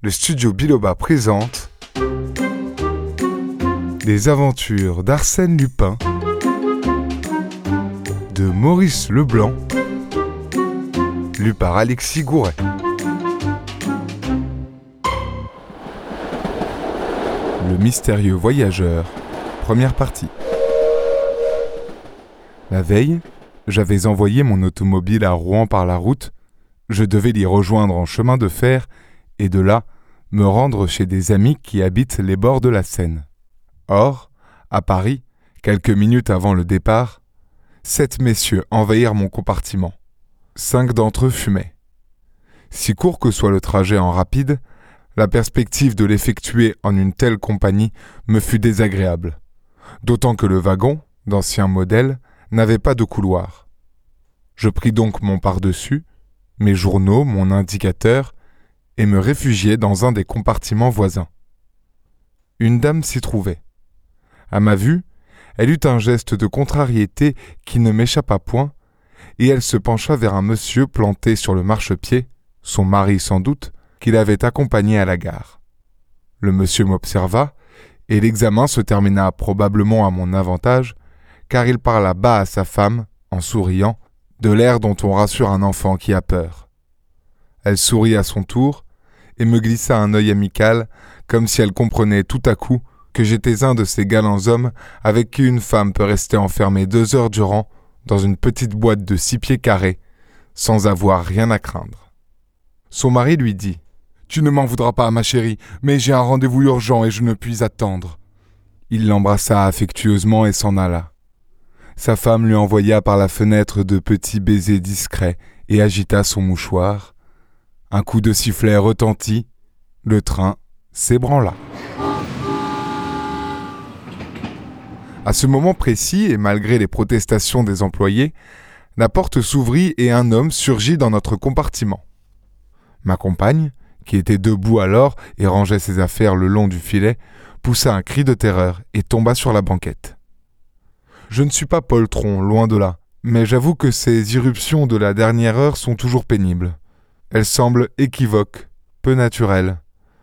le studio Biloba présente Les aventures d'Arsène Lupin de Maurice Leblanc, lu par Alexis Gouret. Le mystérieux voyageur, première partie. La veille, j'avais envoyé mon automobile à Rouen par la route. Je devais l'y rejoindre en chemin de fer et de là me rendre chez des amis qui habitent les bords de la Seine. Or, à Paris, quelques minutes avant le départ, sept messieurs envahirent mon compartiment. Cinq d'entre eux fumaient. Si court que soit le trajet en rapide, la perspective de l'effectuer en une telle compagnie me fut désagréable, d'autant que le wagon, d'ancien modèle, n'avait pas de couloir. Je pris donc mon par-dessus, mes journaux, mon indicateur, et me réfugiai dans un des compartiments voisins. Une dame s'y trouvait. À ma vue, elle eut un geste de contrariété qui ne m'échappa point, et elle se pencha vers un monsieur planté sur le marchepied, son mari sans doute, qui l'avait accompagné à la gare. Le monsieur m'observa, et l'examen se termina probablement à mon avantage, car il parla bas à sa femme, en souriant, de l'air dont on rassure un enfant qui a peur. Elle sourit à son tour, et me glissa un œil amical, comme si elle comprenait tout à coup que j'étais un de ces galants hommes avec qui une femme peut rester enfermée deux heures durant dans une petite boîte de six pieds carrés, sans avoir rien à craindre. Son mari lui dit Tu ne m'en voudras pas, ma chérie, mais j'ai un rendez-vous urgent et je ne puis attendre. Il l'embrassa affectueusement et s'en alla. Sa femme lui envoya par la fenêtre de petits baisers discrets et agita son mouchoir. Un coup de sifflet retentit, le train s'ébranla. À ce moment précis, et malgré les protestations des employés, la porte s'ouvrit et un homme surgit dans notre compartiment. Ma compagne, qui était debout alors et rangeait ses affaires le long du filet, poussa un cri de terreur et tomba sur la banquette. Je ne suis pas poltron, loin de là, mais j'avoue que ces irruptions de la dernière heure sont toujours pénibles. Elles semblent équivoques, peu naturelles.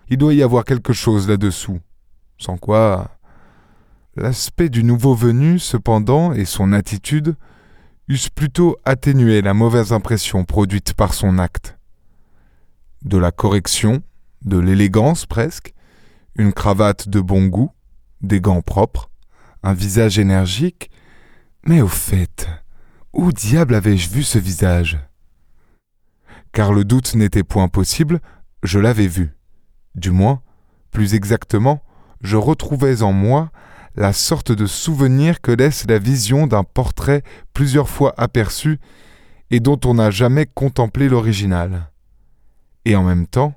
Il doit y avoir quelque chose là-dessous. Sans quoi. L'aspect du nouveau venu, cependant, et son attitude, eussent plutôt atténué la mauvaise impression produite par son acte. De la correction, de l'élégance presque, une cravate de bon goût, des gants propres, un visage énergique, mais au fait, où diable avais-je vu ce visage? Car le doute n'était point possible, je l'avais vu. Du moins, plus exactement, je retrouvais en moi la sorte de souvenir que laisse la vision d'un portrait plusieurs fois aperçu et dont on n'a jamais contemplé l'original. Et en même temps,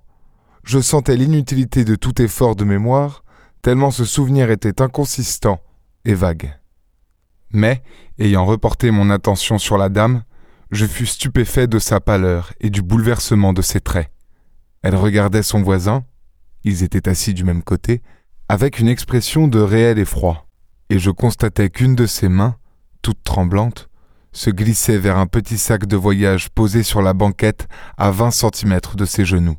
je sentais l'inutilité de tout effort de mémoire, tellement ce souvenir était inconsistant et vague. Mais, ayant reporté mon attention sur la dame, je fus stupéfait de sa pâleur et du bouleversement de ses traits. Elle regardait son voisin, ils étaient assis du même côté, avec une expression de réel effroi, et je constatai qu'une de ses mains, toute tremblante, se glissait vers un petit sac de voyage posé sur la banquette à vingt centimètres de ses genoux.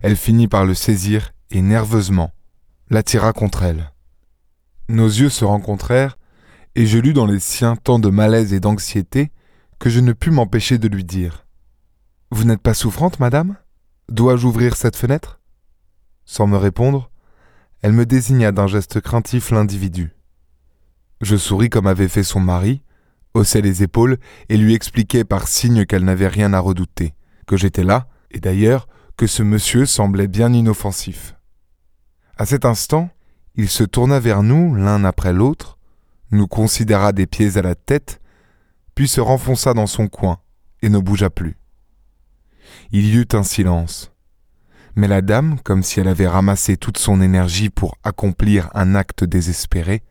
Elle finit par le saisir et nerveusement l'attira contre elle. Nos yeux se rencontrèrent, et je lus dans les siens tant de malaise et d'anxiété que je ne pus m'empêcher de lui dire Vous n'êtes pas souffrante, madame? Dois-je ouvrir cette fenêtre? Sans me répondre, elle me désigna d'un geste craintif l'individu. Je souris comme avait fait son mari, haussai les épaules et lui expliquai par signe qu'elle n'avait rien à redouter, que j'étais là, et d'ailleurs que ce monsieur semblait bien inoffensif. À cet instant, il se tourna vers nous l'un après l'autre, nous considéra des pieds à la tête, puis se renfonça dans son coin et ne bougea plus. Il y eut un silence mais la dame, comme si elle avait ramassé toute son énergie pour accomplir un acte désespéré,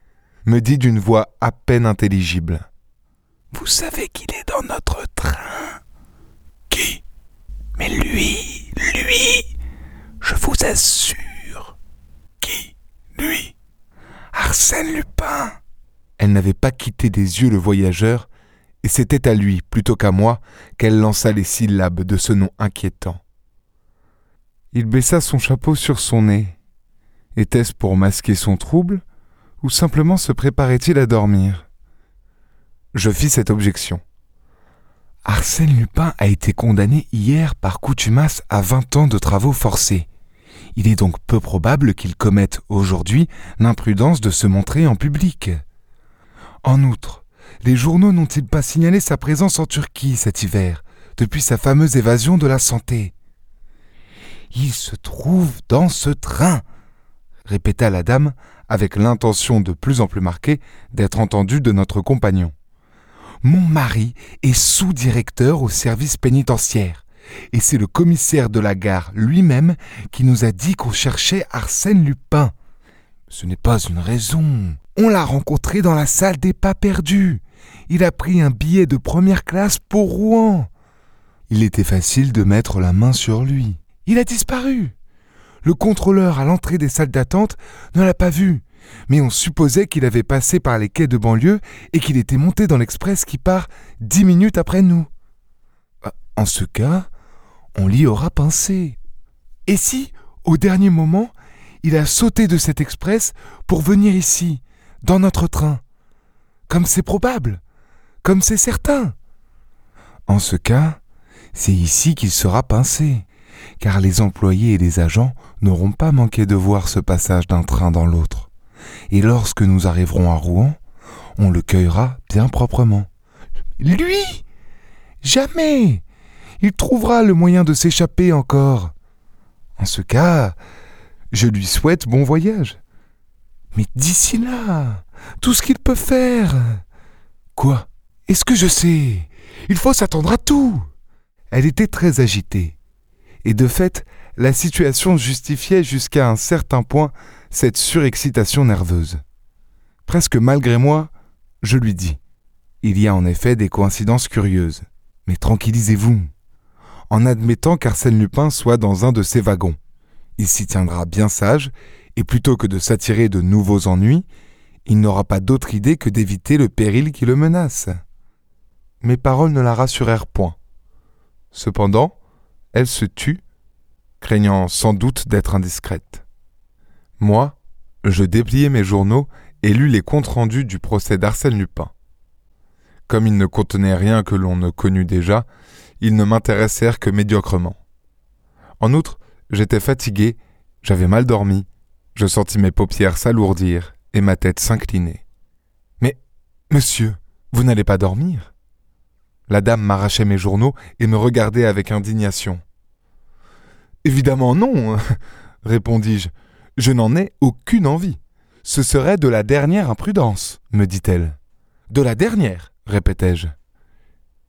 me dit d'une voix à peine intelligible. Vous savez qu'il est dans notre train. Qui? Mais lui, lui, je vous assure. Qui? Lui Arsène Lupin. Elle n'avait pas quitté des yeux le voyageur, et c'était à lui, plutôt qu'à moi, qu'elle lança les syllabes de ce nom inquiétant. Il baissa son chapeau sur son nez. Était-ce pour masquer son trouble ou simplement se préparait-il à dormir? Je fis cette objection. Arsène Lupin a été condamné hier par coutumace à vingt ans de travaux forcés. Il est donc peu probable qu'il commette aujourd'hui l'imprudence de se montrer en public. En outre, les journaux n'ont-ils pas signalé sa présence en Turquie cet hiver, depuis sa fameuse évasion de la santé? Il se trouve dans ce train, répéta la dame avec l'intention de plus en plus marquée d'être entendue de notre compagnon. Mon mari est sous-directeur au service pénitentiaire, et c'est le commissaire de la gare lui-même qui nous a dit qu'on cherchait Arsène Lupin. Ce n'est pas une raison. On l'a rencontré dans la salle des pas perdus. Il a pris un billet de première classe pour Rouen. Il était facile de mettre la main sur lui. Il a disparu. Le contrôleur à l'entrée des salles d'attente ne l'a pas vu, mais on supposait qu'il avait passé par les quais de banlieue et qu'il était monté dans l'express qui part dix minutes après nous. En ce cas, on l'y aura pensé. Et si, au dernier moment, il a sauté de cet express pour venir ici, dans notre train Comme c'est probable, comme c'est certain. En ce cas, c'est ici qu'il sera pincé car les employés et les agents n'auront pas manqué de voir ce passage d'un train dans l'autre. Et lorsque nous arriverons à Rouen, on le cueillera bien proprement. Lui Jamais Il trouvera le moyen de s'échapper encore. En ce cas, je lui souhaite bon voyage. Mais d'ici là, tout ce qu'il peut faire. Quoi? Est-ce que je sais? Il faut s'attendre à tout. Elle était très agitée et de fait, la situation justifiait jusqu'à un certain point cette surexcitation nerveuse. Presque malgré moi, je lui dis Il y a en effet des coïncidences curieuses, mais tranquillisez-vous. En admettant qu'Arsène Lupin soit dans un de ces wagons, il s'y tiendra bien sage, et plutôt que de s'attirer de nouveaux ennuis, il n'aura pas d'autre idée que d'éviter le péril qui le menace. Mes paroles ne la rassurèrent point. Cependant, elle se tut, craignant sans doute d'être indiscrète. Moi, je dépliai mes journaux et lus les comptes rendus du procès d'Arsène Lupin. Comme ils ne contenaient rien que l'on ne connût déjà, ils ne m'intéressèrent que médiocrement. En outre, j'étais fatigué, j'avais mal dormi, je sentis mes paupières s'alourdir et ma tête s'incliner. Mais, monsieur, vous n'allez pas dormir? La dame m'arrachait mes journaux et me regardait avec indignation. Évidemment non, répondis-je. Je n'en ai aucune envie. Ce serait de la dernière imprudence, me dit-elle. De la dernière, répétai-je.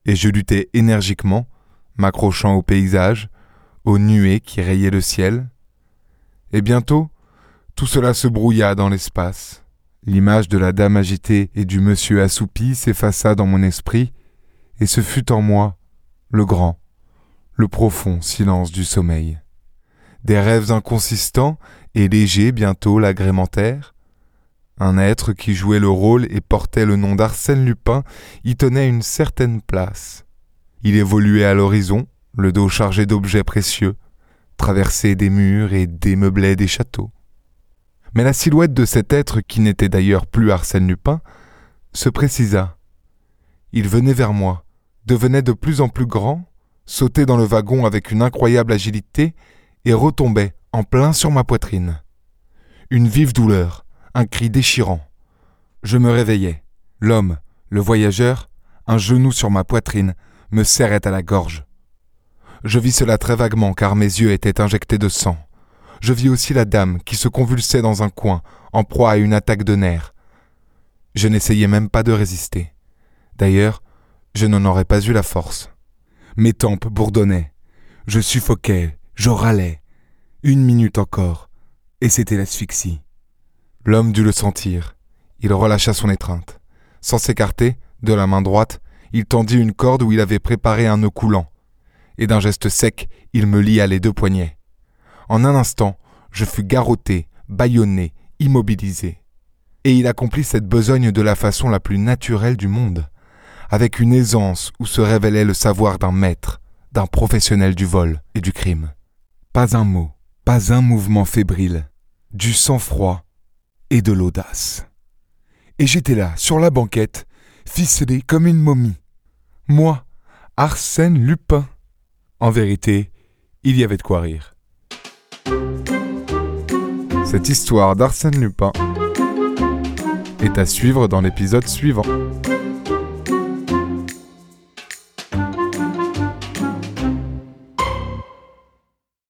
Et je luttai énergiquement, m'accrochant au paysage, aux nuées qui rayaient le ciel. Et bientôt, tout cela se brouilla dans l'espace. L'image de la dame agitée et du monsieur assoupi s'effaça dans mon esprit, et ce fut en moi le grand, le profond silence du sommeil. Des rêves inconsistants et légers bientôt l'agrémentèrent. Un être qui jouait le rôle et portait le nom d'Arsène Lupin y tenait une certaine place. Il évoluait à l'horizon, le dos chargé d'objets précieux, traversait des murs et démeublait des châteaux. Mais la silhouette de cet être qui n'était d'ailleurs plus Arsène Lupin se précisa. Il venait vers moi, devenait de plus en plus grand, sautait dans le wagon avec une incroyable agilité et retombait en plein sur ma poitrine. Une vive douleur, un cri déchirant. Je me réveillai. L'homme, le voyageur, un genou sur ma poitrine, me serrait à la gorge. Je vis cela très vaguement car mes yeux étaient injectés de sang. Je vis aussi la dame qui se convulsait dans un coin, en proie à une attaque de nerfs. Je n'essayais même pas de résister. D'ailleurs, je n'en aurais pas eu la force. Mes tempes bourdonnaient. Je suffoquais, je râlais. Une minute encore, et c'était l'asphyxie. L'homme dut le sentir. Il relâcha son étreinte. Sans s'écarter, de la main droite, il tendit une corde où il avait préparé un nœud coulant, et d'un geste sec, il me lia les deux poignets. En un instant, je fus garrotté, bâillonné, immobilisé. Et il accomplit cette besogne de la façon la plus naturelle du monde, avec une aisance où se révélait le savoir d'un maître, d'un professionnel du vol et du crime. Pas un mot, pas un mouvement fébrile, du sang-froid et de l'audace. Et j'étais là, sur la banquette, ficelé comme une momie. Moi, Arsène Lupin. En vérité, il y avait de quoi rire. Cette histoire d'Arsène Lupin est à suivre dans l'épisode suivant.